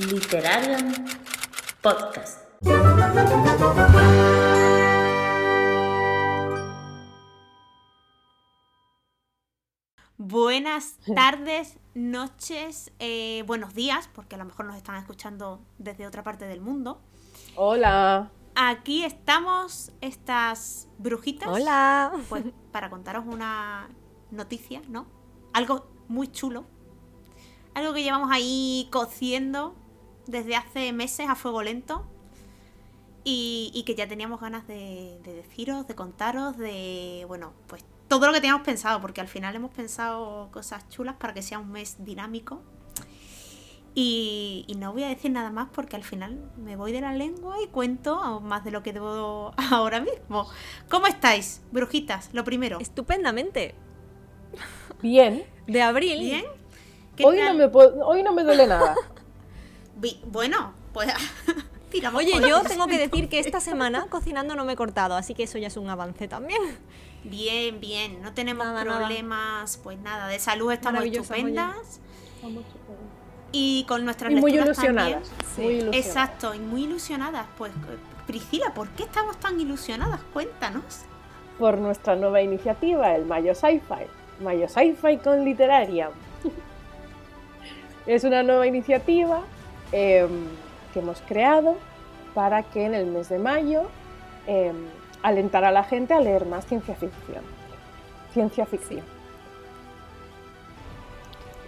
Literarium Podcast. Buenas tardes, noches, eh, buenos días, porque a lo mejor nos están escuchando desde otra parte del mundo. Hola. Aquí estamos, estas brujitas. Hola. Pues para contaros una noticia, ¿no? Algo muy chulo. Algo que llevamos ahí cociendo desde hace meses a fuego lento. Y, y que ya teníamos ganas de, de deciros, de contaros, de, bueno, pues todo lo que teníamos pensado, porque al final hemos pensado cosas chulas para que sea un mes dinámico. Y, y no voy a decir nada más porque al final me voy de la lengua y cuento más de lo que debo ahora mismo. ¿Cómo estáis, brujitas? Lo primero. Estupendamente. Bien. De abril. ¿Bien? ¿Qué Hoy tal? no, me puedo- hoy no me duele nada. Vi- Bueno, pues tiramos Oye, yo tengo que decir que esta semana cocinando no me he cortado, así que eso ya es un avance también. Bien, bien. No tenemos Nada, nada. problemas, pues nada, de salud estamos estupendas. Y con nuestras Y muy lecturas ilusionadas. también. Sí. Muy ilusionadas. Exacto, y muy ilusionadas. Pues, Priscila, ¿por qué estamos tan ilusionadas? Cuéntanos. Por nuestra nueva iniciativa, el Mayo Sci-Fi. Mayo Sci-Fi con Literaria. es una nueva iniciativa eh, que hemos creado para que en el mes de mayo eh, alentar a la gente a leer más ciencia ficción. Ciencia ficción.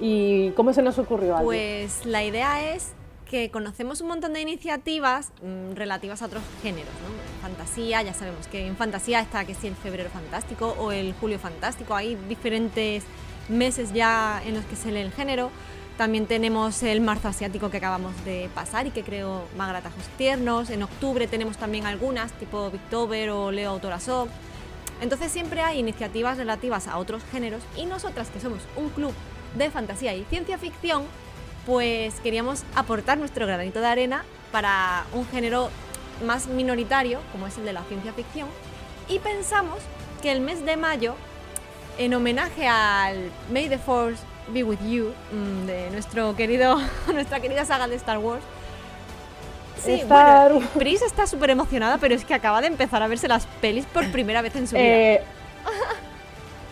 ¿Y cómo se nos ocurrió algo? Pues la idea es que conocemos un montón de iniciativas mm, relativas a otros géneros, ¿no? Fantasía, ya sabemos que en fantasía está que si el febrero fantástico o el julio fantástico, hay diferentes meses ya en los que se lee el género. También tenemos el marzo asiático que acabamos de pasar y que creo Magratajos Tiernos. En octubre tenemos también algunas, tipo Victober o Leo Autorasok. Entonces siempre hay iniciativas relativas a otros géneros y nosotras que somos un club de fantasía y ciencia ficción, pues queríamos aportar nuestro granito de arena para un género más minoritario como es el de la ciencia ficción y pensamos que el mes de mayo, en homenaje al May the Force Be With You mm, de nuestro querido, nuestra querida saga de Star Wars, Sí, Star bueno, Pris está súper emocionada, pero es que acaba de empezar a verse las pelis por primera vez en su vida. Eh,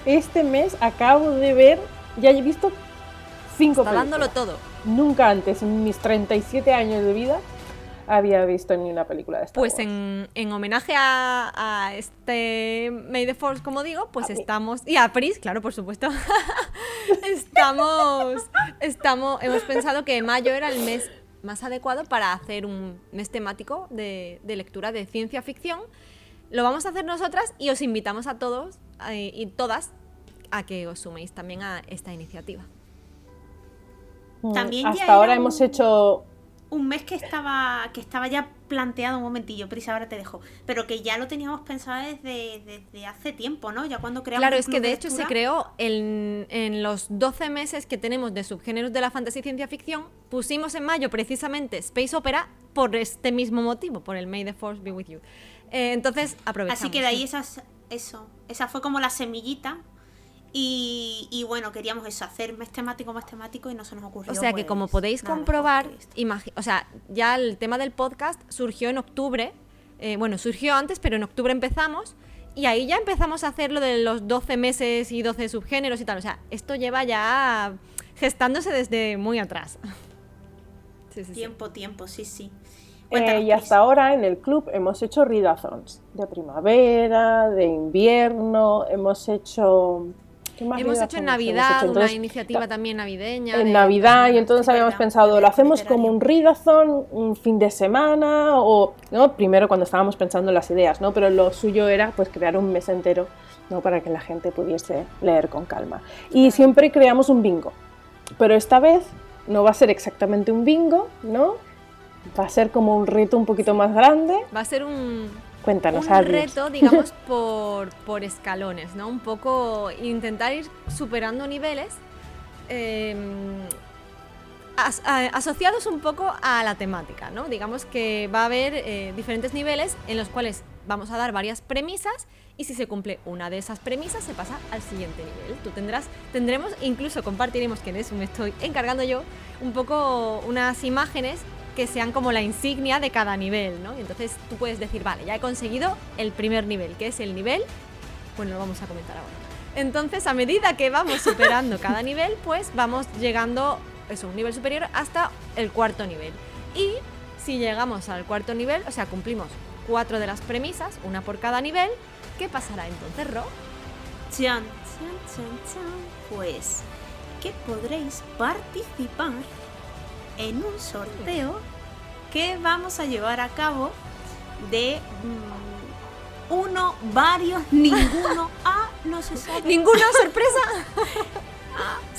este mes acabo de ver, ya he visto cinco Está dándolo todo. Nunca antes, en mis 37 años de vida, había visto ni una película de Star Pues Wars. en, en homenaje a, a este May the Force, como digo, pues A mí. estamos. Y a Pris, claro, por supuesto. estamos. Estamos. Hemos pensado que mayo era el mes más adecuado para hacer un mes temático de, de lectura de ciencia ficción. Lo vamos a hacer nosotras y os invitamos a todos eh, y todas a que os suméis también a esta iniciativa. Mm, también Hasta ahora un- hemos hecho. Un mes que estaba, que estaba ya planteado un momentillo, Pris, ahora te dejo. Pero que ya lo teníamos pensado desde, desde hace tiempo, ¿no? Ya cuando creamos Claro, es que de hecho se creó en, en los 12 meses que tenemos de subgéneros de la fantasía y ciencia ficción, pusimos en mayo precisamente Space Opera por este mismo motivo, por el May the Force Be With You. Eh, entonces, aprovechamos. Así que de ahí esas, eso, esa fue como la semillita. Y, y bueno, queríamos eso, hacer mes temático, mes temático y no se nos ocurrió. O sea que pues, como podéis nada mejor comprobar, o sea, ya el tema del podcast surgió en octubre, eh, bueno, surgió antes, pero en octubre empezamos y ahí ya empezamos a hacer lo de los 12 meses y 12 subgéneros y tal. O sea, esto lleva ya gestándose desde muy atrás. Sí, sí, sí. Tiempo, tiempo, sí, sí. eh, y hasta ahora en el club hemos hecho readathons de primavera, de invierno, hemos hecho. ¿Qué más Hemos hecho en Navidad hecho? una iniciativa ta- también navideña. en de- Navidad y entonces habíamos pensado, lo hacemos como un readathon, un fin de semana o no, primero cuando estábamos pensando en las ideas, ¿no? Pero lo suyo era pues crear un mes entero, ¿no? para que la gente pudiese leer con calma. Y siempre creamos un bingo. Pero esta vez no va a ser exactamente un bingo, ¿no? Va a ser como un reto un poquito más grande. Va a ser un, Cuéntanos, un Adri. reto, digamos, por, por escalones, ¿no? Un poco intentar ir superando niveles. eh, as- a- asociados un poco a la temática, ¿no? Digamos que va a haber eh, diferentes niveles en los cuales vamos a dar varias premisas y si se cumple una de esas premisas se pasa al siguiente nivel. Tú tendrás, tendremos, incluso compartiremos, que en eso me estoy encargando yo, un poco unas imágenes que sean como la insignia de cada nivel, ¿no? Y entonces tú puedes decir, vale, ya he conseguido el primer nivel, que es el nivel, bueno, lo vamos a comentar ahora. Entonces, a medida que vamos superando cada nivel, pues vamos llegando, eso, un nivel superior hasta el cuarto nivel. Y si llegamos al cuarto nivel, o sea, cumplimos cuatro de las premisas, una por cada nivel, ¿qué pasará entonces, Ro? Chan, chan, chan, chan. Pues que podréis participar en un sorteo que vamos a llevar a cabo de mm, uno, varios, ninguno. Ah, no se sabe. ¿Ninguna sorpresa?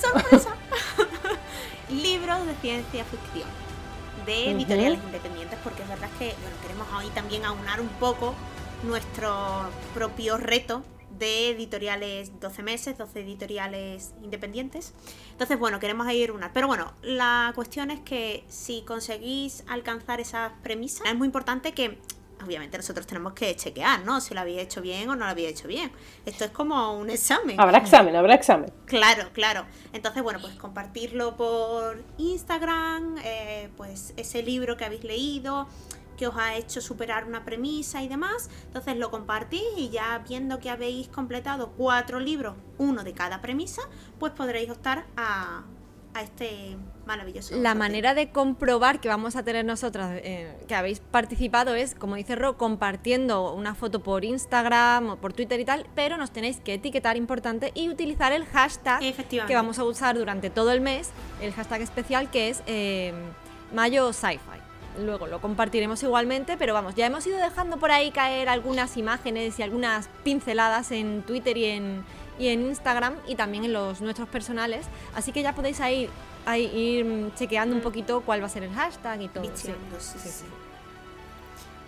sorpresa. Libros de ciencia ficción de editoriales independientes, porque es verdad que bueno, queremos ahí también aunar un poco nuestro propio reto de editoriales 12 meses, 12 editoriales independientes. Entonces, bueno, queremos ahí unar. Pero bueno, la cuestión es que si conseguís alcanzar esas premisas, es muy importante que, obviamente, nosotros tenemos que chequear, ¿no? Si lo habéis hecho bien o no lo habéis hecho bien. Esto es como un examen. Habrá examen, habrá examen. Claro, claro. Entonces, bueno, pues compartirlo por Instagram, eh, pues ese libro que habéis leído, que os ha hecho superar una premisa y demás. Entonces lo compartís y ya viendo que habéis completado cuatro libros, uno de cada premisa, pues podréis optar a, a este maravilloso. La sorteo. manera de comprobar que vamos a tener nosotras, eh, que habéis participado, es, como dice Ro, compartiendo una foto por Instagram o por Twitter y tal, pero nos tenéis que etiquetar, importante, y utilizar el hashtag que vamos a usar durante todo el mes, el hashtag especial que es eh, Mayo Sci-Fi. Luego lo compartiremos igualmente, pero vamos, ya hemos ido dejando por ahí caer algunas imágenes y algunas pinceladas en Twitter y en, y en Instagram y también en los nuestros personales, así que ya podéis ahí, ahí ir mm, chequeando un poquito cuál va a ser el hashtag y todo. Sí, sí. sí.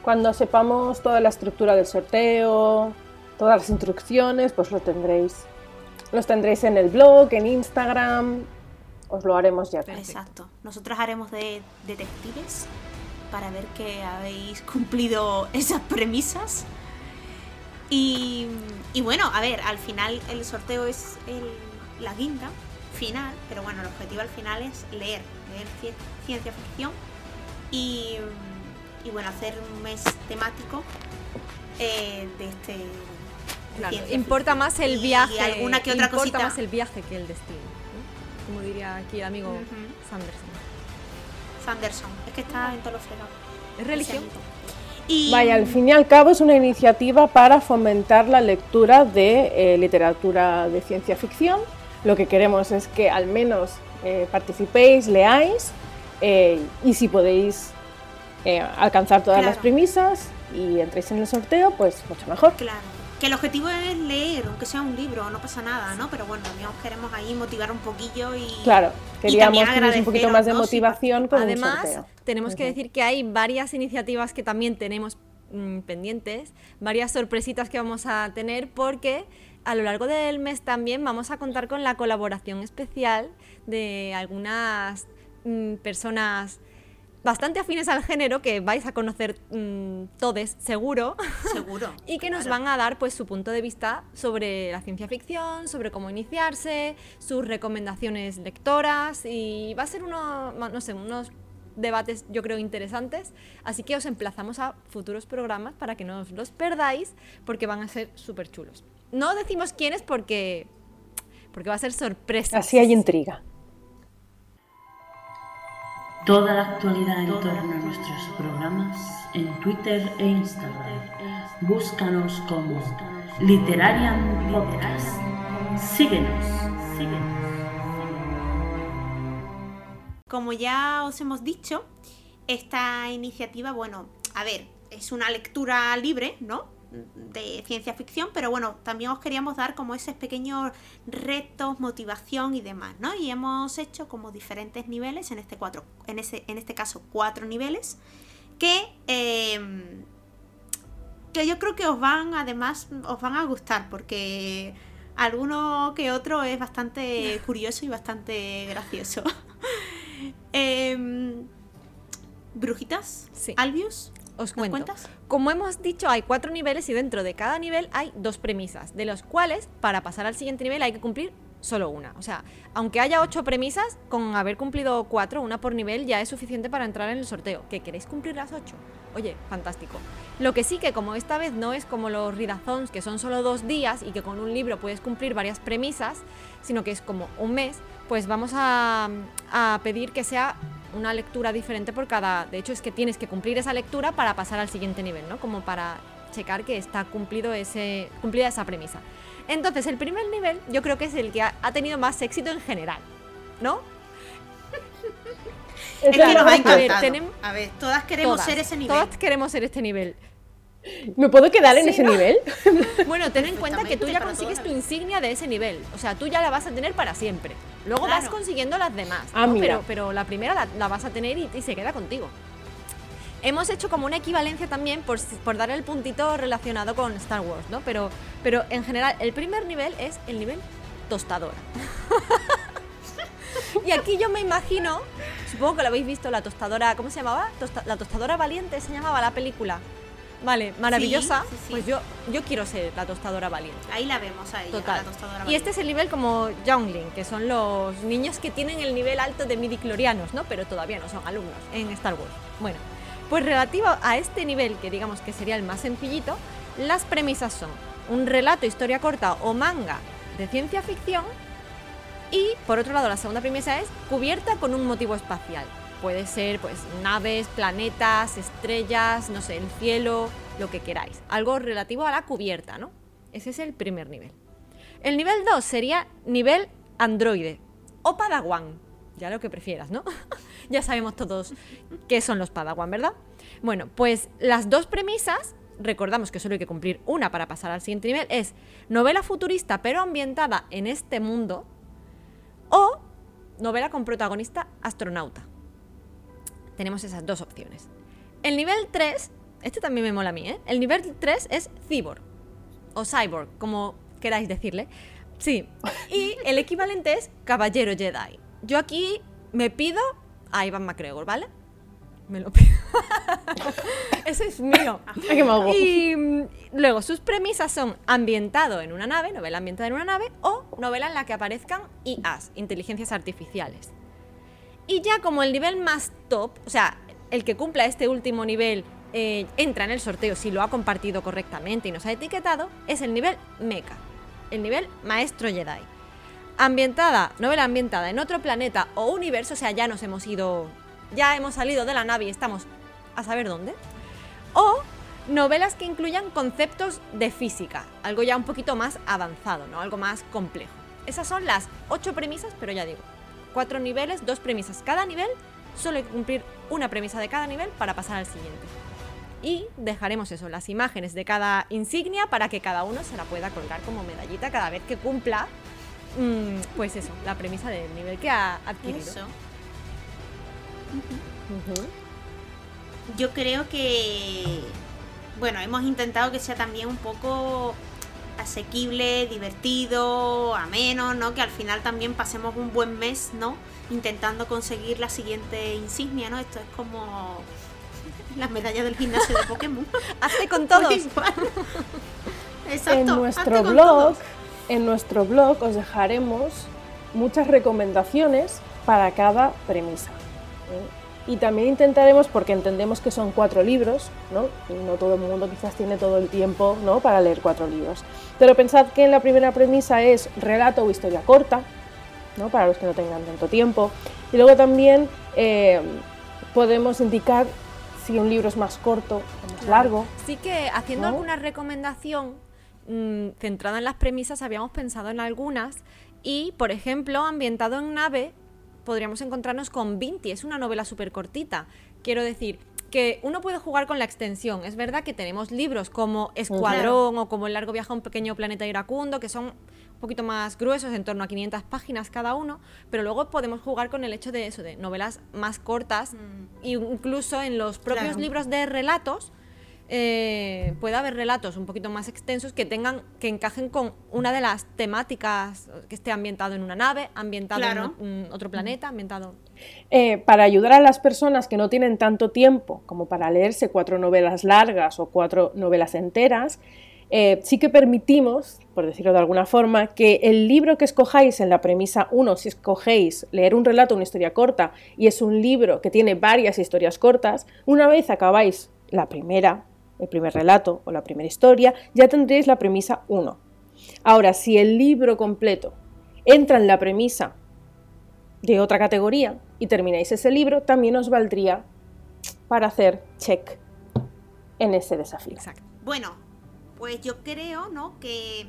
Cuando sepamos toda la estructura del sorteo, todas las instrucciones, pues lo tendréis. Los tendréis en el blog, en Instagram. Os lo haremos ya. Perfecto. Exacto. Nosotros haremos de detectives para ver que habéis cumplido esas premisas. Y, y bueno, a ver, al final el sorteo es el- la guinda final, pero bueno, el objetivo al final es leer, leer ci- ciencia ficción y, y bueno, hacer un mes temático eh, de este... Claro, importa ficción. más el Y viaje. alguna que otra importa cosita. más el viaje que el destino. ¿no? Como diría aquí el amigo. Sanderson. Sanderson, es que está en todos los fregados. ¿Es religión? Y, Vaya, al fin y al cabo es una iniciativa para fomentar la lectura de eh, literatura de ciencia ficción. Lo que queremos es que al menos eh, participéis, leáis eh, y si podéis eh, alcanzar todas las premisas y entréis en el sorteo, pues mucho mejor. Claro. Que el objetivo es leer, aunque sea un libro, no pasa nada, ¿no? Pero bueno, también os queremos ahí motivar un poquillo y. Claro, queríamos tener un poquito más de motivación con un Además, sorteo. tenemos que decir que hay varias iniciativas que también tenemos mm, pendientes, varias sorpresitas que vamos a tener porque a lo largo del mes también vamos a contar con la colaboración especial de algunas mm, personas bastante afines al género que vais a conocer mm, todes seguro Seguro. y que nos claro. van a dar pues su punto de vista sobre la ciencia ficción, sobre cómo iniciarse, sus recomendaciones lectoras y va a ser uno, no sé, unos debates yo creo interesantes, así que os emplazamos a futuros programas para que no os los perdáis porque van a ser súper chulos. No decimos quiénes porque porque va a ser sorpresa. Así hay intriga. Toda la actualidad en torno a nuestros programas en Twitter e Instagram. Búscanos como Literarian Podcast. Síguenos, síguenos. Como ya os hemos dicho, esta iniciativa, bueno, a ver, es una lectura libre, ¿no? De ciencia ficción, pero bueno, también os queríamos dar como esos pequeños retos, motivación y demás, ¿no? Y hemos hecho como diferentes niveles, en este, cuatro, en ese, en este caso cuatro niveles, que, eh, que yo creo que os van, además, os van a gustar, porque alguno que otro es bastante curioso y bastante gracioso. Em, Brujitas, Sí. Albius, Os ¿nos cuento. cuentas? Como hemos dicho, hay cuatro niveles y dentro de cada nivel hay dos premisas, de los cuales para pasar al siguiente nivel hay que cumplir solo una. O sea, aunque haya ocho premisas, con haber cumplido cuatro, una por nivel, ya es suficiente para entrar en el sorteo. ¿Que queréis cumplir las ocho? Oye, fantástico. Lo que sí que como esta vez no es como los readathons, que son solo dos días y que con un libro puedes cumplir varias premisas, sino que es como un mes, pues vamos a, a pedir que sea una lectura diferente por cada... De hecho, es que tienes que cumplir esa lectura para pasar al siguiente nivel, ¿no? Como para checar que está cumplido ese, cumplida esa premisa. Entonces, el primer nivel yo creo que es el que ha, ha tenido más éxito en general, ¿no? Es que nos ha A ver, encantado. A ver, todas queremos Todas, ser ese nivel. Todas queremos ser este nivel. ¿Me puedo quedar en Sí, ese ¿no? nivel? Bueno, ten en cuenta que tú ya consigues tu insignia de ese nivel. O sea, tú ya la vas a tener para siempre. Luego vas consiguiendo las demás. Ah, ¿no? mira. Pero, pero la primera la, la vas a tener y, y se queda contigo. Hemos hecho como una equivalencia también por, dar el puntito relacionado con Star Wars, ¿no? Pero, pero en general, el primer nivel es el nivel tostadora. y aquí yo me imagino, supongo que lo habéis visto, la tostadora, ¿cómo se llamaba? Tosta- la tostadora valiente se llamaba la película. Vale, maravillosa. sí, sí. Pues yo, yo quiero ser la tostadora valiente. Ahí la vemos a ella, a Total. la tostadora Y este es el nivel como Youngling, que son los niños que tienen el nivel alto de midiclorianos, ¿no? Pero todavía no son alumnos en Star Wars. Bueno, pues relativo a este nivel, que digamos que sería el más sencillito, las premisas son un relato, historia corta o manga de ciencia ficción y, por otro lado, la segunda premisa es cubierta con un motivo espacial. Puede ser, pues, naves, planetas, estrellas, no sé, el cielo, lo que queráis. Algo relativo a la cubierta, ¿no? Ese es el primer nivel. El nivel 2 sería nivel androide o padawan. Ya lo que prefieras, ¿no? ya sabemos todos qué son los padawan, ¿verdad? Bueno, pues las dos premisas, recordamos que solo hay que cumplir una para pasar al siguiente nivel, es novela futurista pero ambientada en este mundo o novela con protagonista astronauta. Tenemos esas dos opciones. El nivel 3, este también me mola a mí, ¿eh? El nivel 3 es cyborg o cyborg, como queráis decirle. Sí, y el equivalente es caballero Jedi. Yo aquí me pido a Ivan McGregor, ¿vale? Me lo pido. Ese es mío. Y mm, luego sus premisas son ambientado en una nave, novela ambientada en una nave, o novela en la que aparezcan IAs, inteligencias artificiales. Y ya como el nivel más top, o sea, el que cumpla este último nivel eh, entra en el sorteo si lo ha compartido correctamente y nos ha etiquetado, es el nivel mecha, el nivel maestro Jedi. Ambientada, novela ambientada en otro planeta o universo, o sea, ya nos hemos ido, ya hemos salido de la nave y estamos a saber dónde. O novelas que incluyan conceptos de física, algo ya un poquito más avanzado, ¿no? Algo más complejo. Esas son las ocho premisas, pero ya digo, cuatro niveles, dos premisas cada nivel, solo hay que cumplir una premisa de cada nivel para pasar al siguiente. Y dejaremos eso, las imágenes de cada insignia para que cada uno se la pueda colgar como medallita cada vez que cumpla, mm, pues eso, la premisa del nivel que ha adquirido. Eso. Yo creo que, bueno, hemos intentado que sea también un poco asequible, divertido, ameno, ¿no? Que al final también pasemos un buen mes, ¿no? Intentando conseguir la siguiente insignia, ¿no? Esto es como las medallas del gimnasio de Pokémon. Hazte con todos. Pues. Exacto. en nuestro blog, todos. en nuestro blog os dejaremos muchas recomendaciones para cada premisa. ¿eh? Y también intentaremos, porque entendemos que son cuatro libros, ¿no? Y no todo el mundo quizás tiene todo el tiempo ¿no? para leer cuatro libros. Pero pensad que en la primera premisa es relato o historia corta, ¿no? para los que no tengan tanto tiempo. Y luego también eh, podemos indicar si un libro es más corto o más largo. Sí que haciendo ¿No? alguna recomendación mm, centrada en las premisas, habíamos pensado en algunas. Y, por ejemplo, ambientado en nave, podríamos encontrarnos con Vinti. Es una novela súper cortita. Quiero decir que uno puede jugar con la extensión. Es verdad que tenemos libros como Escuadrón o como El largo viaje a un pequeño planeta iracundo, que son un poquito más gruesos, en torno a 500 páginas cada uno, pero luego podemos jugar con el hecho de eso, de novelas más cortas, e incluso en los propios Claro. libros de relatos, eh, puede haber relatos un poquito más extensos que tengan que encajen con una de las temáticas que esté ambientado en una nave, ambientado Claro. en un- otro planeta, ambientado Eh, para ayudar a las personas que no tienen tanto tiempo como para leerse cuatro novelas largas o cuatro novelas enteras, eh, sí que permitimos, por decirlo de alguna forma, que el libro que escojáis en la premisa 1, si escogéis leer un relato, una historia corta, y es un libro que tiene varias historias cortas, una vez acabáis la primera, el primer relato o la primera historia, ya tendréis la premisa 1. Ahora, si el libro completo entra en la premisa de otra categoría y termináis ese libro, también os valdría para hacer check en ese desafío. Exacto. Bueno, pues yo creo, ¿no? Que,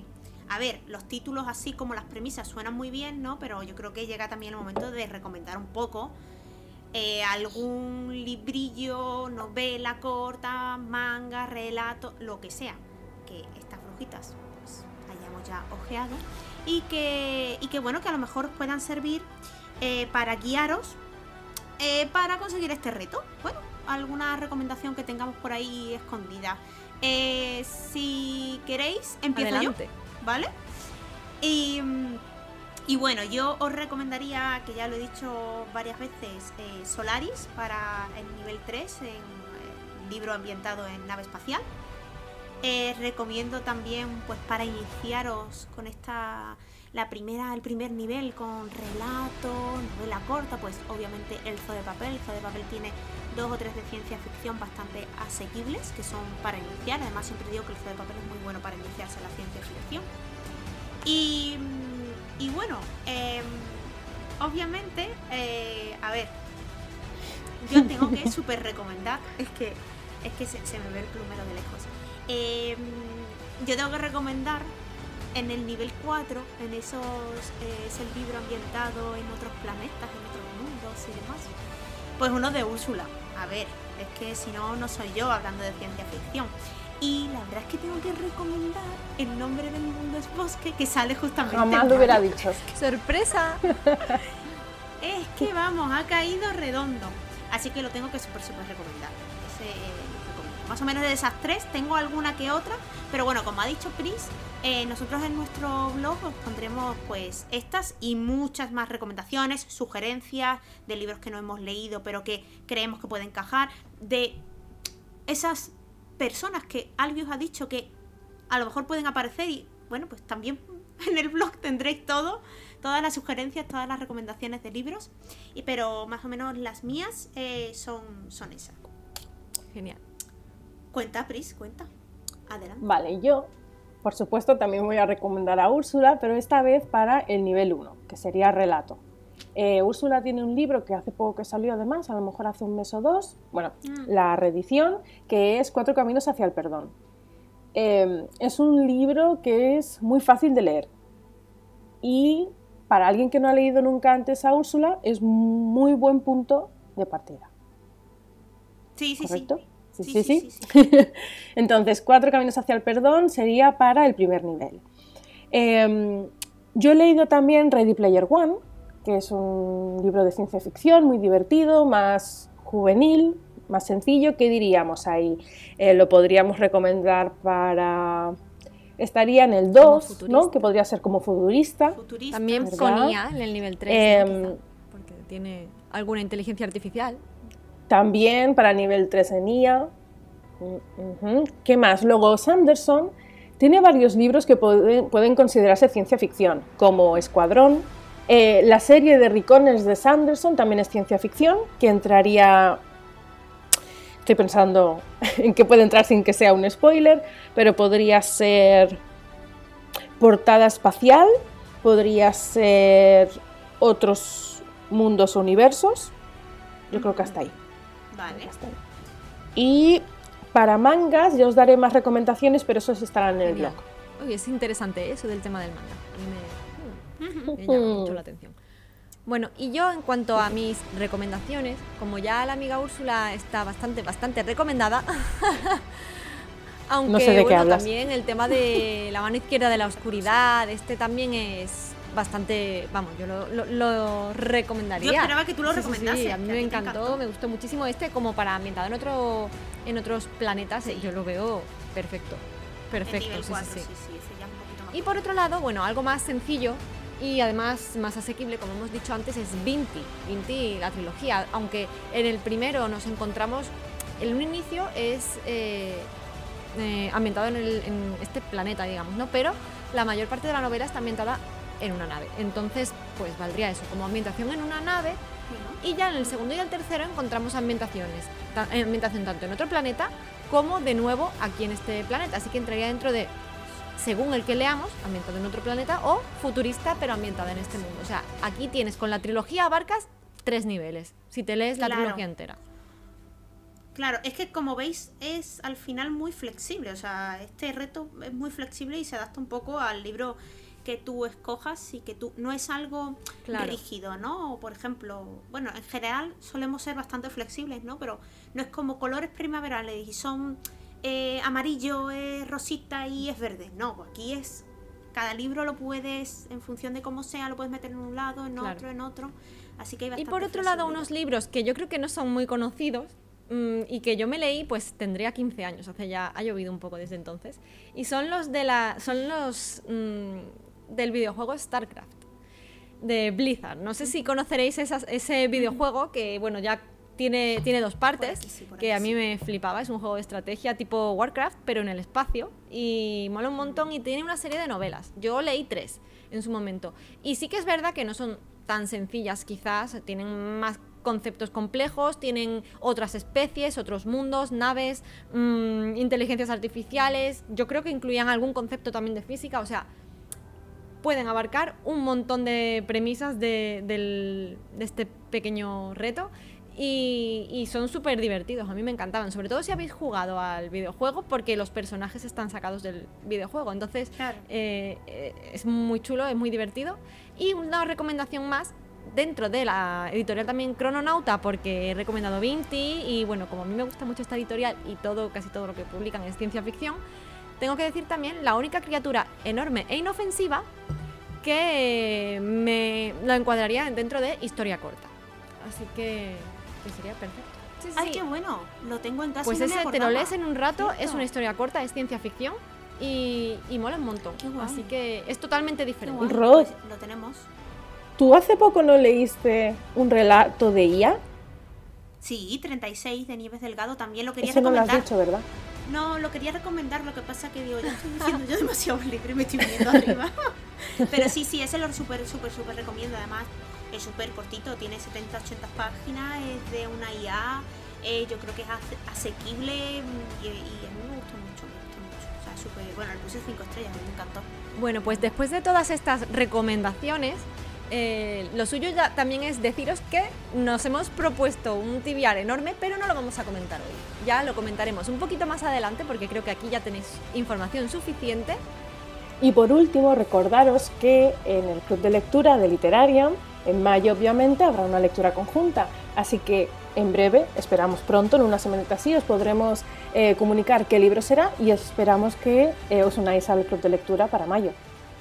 a ver, los títulos así como las premisas suenan muy bien, ¿no? Pero yo creo que llega también el momento de recomendar un poco eh, algún librillo, novela corta, manga, relato, lo que sea, que estas brujitas pues hayamos ya ojeado y que, y que bueno, que a lo mejor puedan servir eh, para guiaros eh, para conseguir este reto. Bueno, alguna recomendación que tengamos por ahí escondida. Eh, si queréis, empiezo yo, ¿vale? Y, y, bueno, yo os recomendaría, que ya lo he dicho varias veces, Solaris para el nivel 3, en libro ambientado en nave espacial. recomiendo también, pues para iniciaros con esta la primera, el primer nivel con relato, novela corta, pues obviamente el Zoo de Papel. El Zoo de Papel tiene dos o tres de ciencia ficción bastante asequibles que son para iniciar. Además, siempre digo que el Zoo de Papel es muy bueno para iniciarse en la ciencia ficción. Y, y bueno, em, obviamente, eh, a ver, yo tengo que súper recomendar, es que, es que se, me ve el plumero de lejos. Em, yo tengo que recomendar en el nivel 4, en esos eh, es el libro ambientado en otros planetas, en otros mundos y demás. Pues uno de Úrsula. A ver, es que si no, no soy yo hablando de ciencia ficción. Y la verdad es que tengo que recomendar El nombre del mundo es bosque, que sale justamente. Jamás lo hubiera dicho. ¡Sorpresa! es que vamos, ha caído redondo. Así que lo tengo que súper, súper recomendar. Ese, más o menos de esas tres, tengo alguna que otra, pero bueno, como ha dicho Chris, eh, nosotros en nuestro blog os pondremos pues estas y muchas más recomendaciones, sugerencias de libros que no hemos leído pero que creemos que pueden encajar, de esas personas que alguien os ha dicho que a lo mejor pueden aparecer y bueno, pues también en el blog tendréis todo, todas las sugerencias, todas las recomendaciones de libros, y, pero más o menos las mías eh, son, son esas. Genial. Cuenta, Pris, cuenta. Adelante. Vale, yo por supuesto, también voy a recomendar a Úrsula, pero esta vez para el nivel 1, que sería relato. Eh, Úrsula tiene un libro que hace poco que salió además, a lo mejor hace un mes o dos, bueno, mm. la reedición, que es Cuatro Caminos hacia el Perdón. Em, es un libro que es muy fácil de leer y para alguien que no ha leído nunca antes a Úrsula es muy buen punto de partida. Sí, sí, ¿Correcto? sí. Sí, sí, Entonces, cuatro caminos hacia el perdón sería para el primer nivel. Em, yo he leído también Ready Player One, que es un libro de ciencia ficción muy divertido, más juvenil, más sencillo. ¿Qué diríamos ahí? Eh, lo podríamos recomendar para estaría en el 2, ¿no? que podría ser como futurista. También ponía en el nivel 3, em, porque tiene alguna inteligencia artificial. También para nivel 3 en IA. ¿Qué más? Luego Sanderson tiene varios libros que pueden, considerarse ciencia ficción, como Escuadrón. Eh, la serie de Ricones de Sanderson también es ciencia ficción, que entraría... Estoy pensando en qué puede entrar sin que sea un spoiler, pero podría ser portada espacial, podría ser otros mundos o universos. Yo creo que hasta ahí. Vale. Y para mangas ya os daré más recomendaciones, pero esos estarán en el blog. Uy, es interesante eso del tema del manga. A mí me, llama mucho la atención. Bueno, y yo en cuanto a mis recomendaciones, como ya la amiga Úrsula está bastante, bastante recomendada, aunque no sé de bueno, también el tema de la mano izquierda de la oscuridad, este también es bastante, vamos, yo lo, recomendaría. Yo esperaba que tú lo recomendases. a mí me encantó, me gustó muchísimo este como para ambientado en otro en otros planetas, yo lo veo perfecto. Perfecto, sí, sí, y por otro lado, bueno, algo más sencillo, y además más asequible, como hemos dicho antes, es Vinti, Vinti la trilogía, aunque en el primero nos encontramos, el un inicio es eh, eh, ambientado en, en, este planeta, digamos, ¿no? Pero la mayor parte de la novela está ambientada en una nave, entonces pues valdría eso, como ambientación en una nave, y ya en el segundo y el tercero encontramos ambientaciones, ambientación tanto en otro planeta como de nuevo aquí en este planeta, así que entraría dentro de según el que leamos, ambientado en otro planeta, o futurista, pero ambientada en este mundo. O sea, aquí tienes con la trilogía abarcas tres niveles, si te lees la trilogía entera. Claro, es que como veis es al final muy flexible, o sea, este reto es muy flexible y se adapta un poco al libro que tú escojas y que tú no es algo rígido, ¿no? por ejemplo, bueno, en general solemos ser bastante flexibles, ¿no? Pero no es como colores primaverales y son eh, amarillo, es rosita y es verde. No, pues aquí es. Cada libro lo puedes, en función de cómo sea, lo puedes meter en un lado, en otro, en otro. Así que hay Y por otro lado, unos libros que yo creo que no son muy conocidos mm, y que yo me leí, pues tendría 15 años, hace ya ha llovido un poco desde entonces. Y son los de la. son los mm, del videojuego StarCraft de Blizzard. No sé si conoceréis ese videojuego que, bueno, ya tiene, tiene dos partes, que a mí me flipaba. Es un juego de estrategia tipo Warcraft, pero en el espacio. Y mola un montón y tiene una serie de novelas. Yo leí tres en su momento. Y sí que es verdad que no son tan sencillas quizás, tienen más conceptos complejos, tienen otras especies, otros mundos, naves, mm, inteligencias artificiales, yo creo que incluían algún concepto también de física, o sea, pueden abarcar un montón de premisas de, de este pequeño reto y, son súper divertidos, a mí me encantaban, sobre todo si habéis jugado al videojuego, porque los personajes están sacados del videojuego, entonces eh, eh, es muy chulo, es muy divertido. Y una recomendación más, dentro de la editorial también Crononauta, porque he recomendado Vinti, y bueno, como a mí me gusta mucho esta editorial y todo, casi todo lo que publican es ciencia ficción, tengo que decir también la única criatura enorme e inofensiva que me lo encuadraría dentro de historia corta. Así que sería perfecto. Ay, qué bueno, lo tengo en casa. Pues ese te lo lees en un rato, es una historia corta, es ciencia ficción y, mola un montón. Así que es totalmente diferente. Rod, pues lo tenemos. ¿Tú hace poco no leíste un relato de IA? Sí, 36 de Nieves Delgado, también lo quería Eso recomendar. No lo has dicho, ¿verdad? No, lo quería recomendar, lo que pasa que digo, ya estoy diciendo yo demasiado libro y me estoy viendo arriba. Pero sí, sí, ese lo súper, súper, súper recomiendo. Además, es súper cortito, tiene 70-80 páginas, es de una IA, eh, yo creo que es asequible y, a mí me gustó mucho, me gustó mucho. O sea, súper, bueno, le puse 5 estrellas, me encantó. Bueno, pues después de todas estas recomendaciones, eh, lo suyo ya también es deciros que nos hemos propuesto un tibiar enorme, pero no lo vamos a comentar hoy. Ya lo comentaremos un poquito más adelante porque creo que aquí ya tenéis información suficiente. Y por último, recordaros que en el Club de Lectura de Literaria en mayo, obviamente, habrá una lectura conjunta, así que en breve, esperamos pronto, en una semana así, os podremos eh, comunicar qué libro será y esperamos que eh, os unáis al club de lectura para mayo,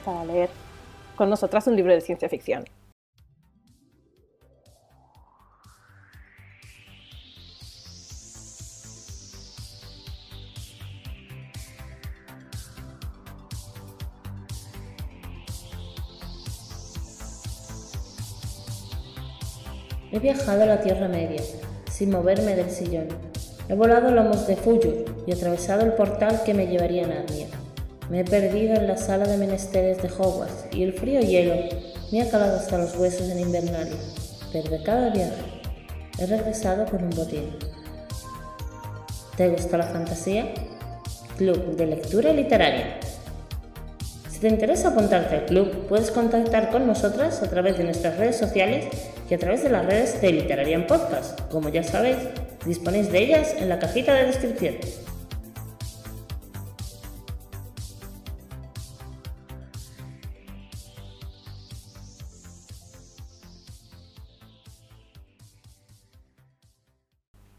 para leer con nosotras un libro de ciencia ficción. He viajado a la Tierra Media, sin moverme del sillón. He volado lomos de Fuyur y atravesado el portal que me llevaría a Narnia. Me he perdido en la sala de menesteres de Hogwarts y el frío hielo me ha calado hasta los huesos en Invernalia. Pero de cada viaje he regresado con un botín. ¿Te gusta la fantasía? Club de Lectura Literaria. Si te interesa apuntarte al club, puedes contactar con nosotras a través de nuestras redes sociales y a través de las redes de Literarian Podcast. Como ya sabéis, disponéis de ellas en la cajita de descripción.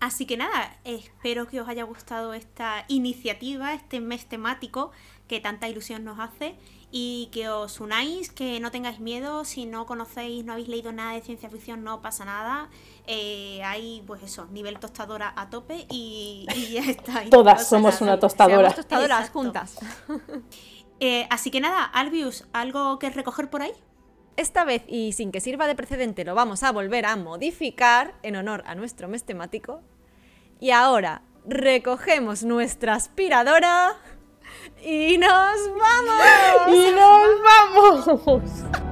Así que nada, espero que os haya gustado esta iniciativa, este mes temático que tanta ilusión nos hace y que os unáis, que no tengáis miedo, si no conocéis, no habéis leído nada de ciencia ficción, no pasa nada. Eh, hay, pues eso, nivel tostadora a tope y, ya está. Todas somos una tostadora. tostadoras juntas. Eh, así que nada, Albius, ¿algo que recoger por ahí? esta vez y sin que sirva de precedente lo vamos a volver a modificar en honor a nuestro mes temático. Y ahora recogemos nuestra aspiradora y nos vamos. ¡Y nos vamos!